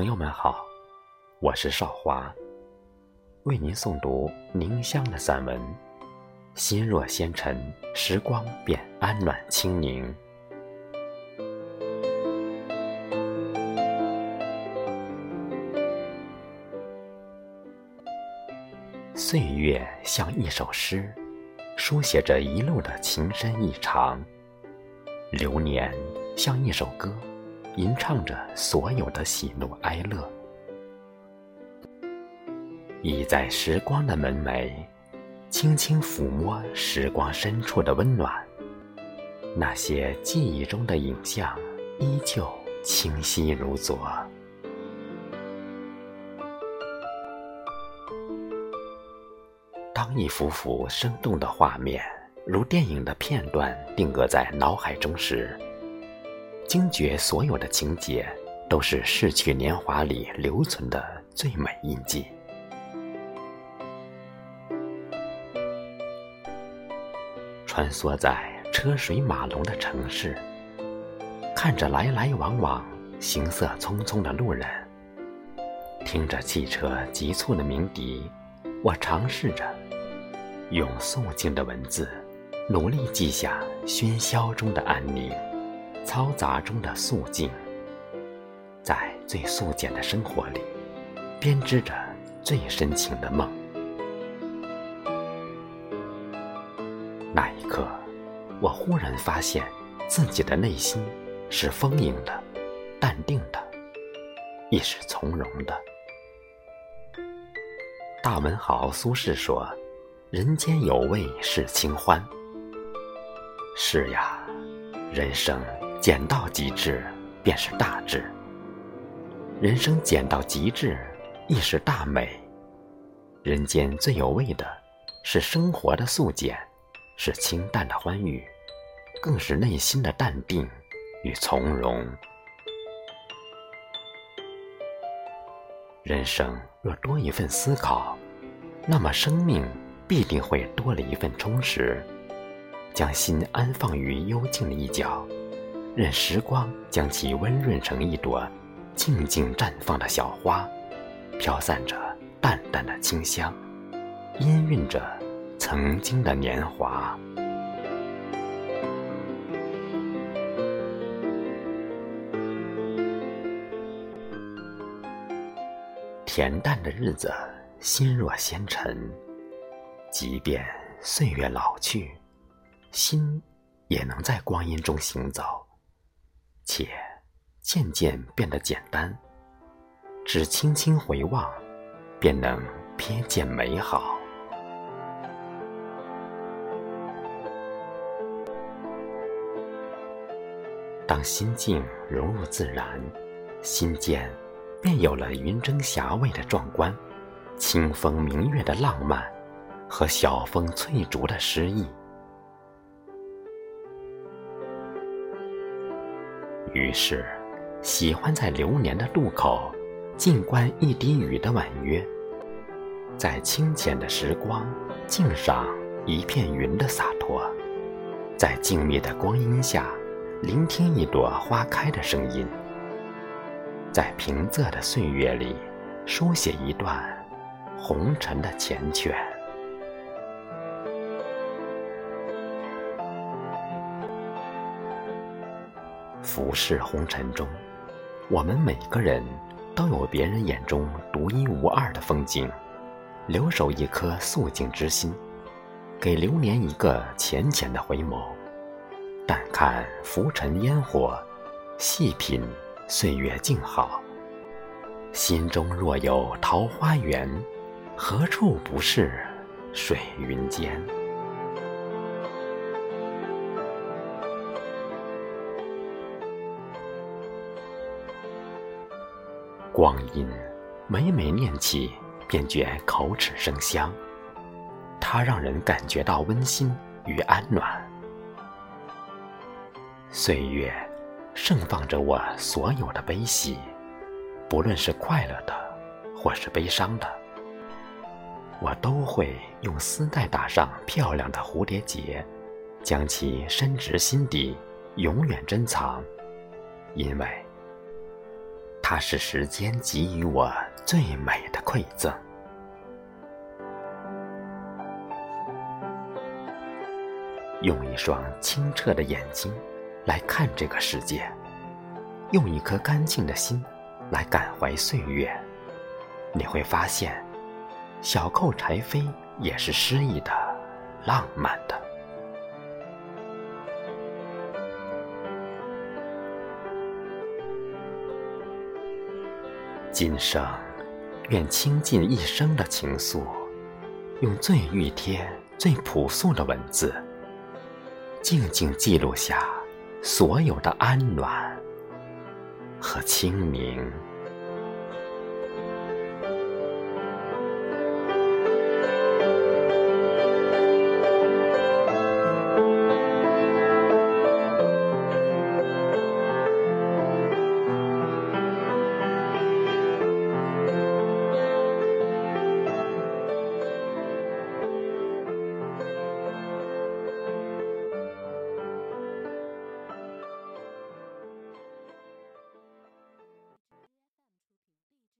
朋友们好，我是少华，为您诵读宁乡的散文。心若纤尘，时光便安暖清宁。岁月像一首诗，书写着一路的情深意长；流年像一首歌。吟唱着所有的喜怒哀乐，倚在时光的门楣，轻轻抚摸时光深处的温暖。那些记忆中的影像，依旧清晰如昨。当一幅幅生动的画面，如电影的片段，定格在脑海中时，惊觉所有的情节都是逝去年华里留存的最美印记。穿梭在车水马龙的城市，看着来来往往、行色匆匆的路人，听着汽车急促的鸣笛，我尝试着用肃静的文字，努力记下喧嚣中的安宁。嘈杂中的肃静，在最素简的生活里，编织着最深情的梦。那一刻，我忽然发现，自己的内心是丰盈的、淡定的，亦是从容的。大文豪苏轼说：“人间有味是清欢。”是呀，人生。简到极致，便是大智。人生简到极致，亦是大美。人间最有味的，是生活的素简，是清淡的欢愉，更是内心的淡定与从容。人生若多一份思考，那么生命必定会多了一份充实。将心安放于幽静的一角。任时光将其温润成一朵静静绽放的小花，飘散着淡淡的清香，氤氲着曾经的年华。恬淡的日子，心若纤尘，即便岁月老去，心也能在光阴中行走。且渐渐变得简单，只轻轻回望，便能瞥见美好。当心境融入自然，心间便有了云蒸霞蔚的壮观，清风明月的浪漫，和晓风翠竹的诗意。于是，喜欢在流年的路口，静观一滴雨的婉约；在清浅的时光，静赏一片云的洒脱；在静谧的光阴下，聆听一朵花开的声音；在平仄的岁月里，书写一段红尘的缱绻。浮世红尘中，我们每个人都有别人眼中独一无二的风景。留守一颗素净之心，给流年一个浅浅的回眸。淡看浮尘烟火，细品岁月静好。心中若有桃花源，何处不是水云间？光阴，每每念起，便觉口齿生香。它让人感觉到温馨与安暖。岁月，盛放着我所有的悲喜，不论是快乐的，或是悲伤的，我都会用丝带打上漂亮的蝴蝶结，将其深植心底，永远珍藏，因为。它是时间给予我最美的馈赠。用一双清澈的眼睛来看这个世界，用一颗干净的心来感怀岁月，你会发现，小扣柴扉也是诗意的、浪漫的。今生，愿倾尽一生的情愫，用最熨帖、最朴素的文字。静静记录下所有的安暖和清明。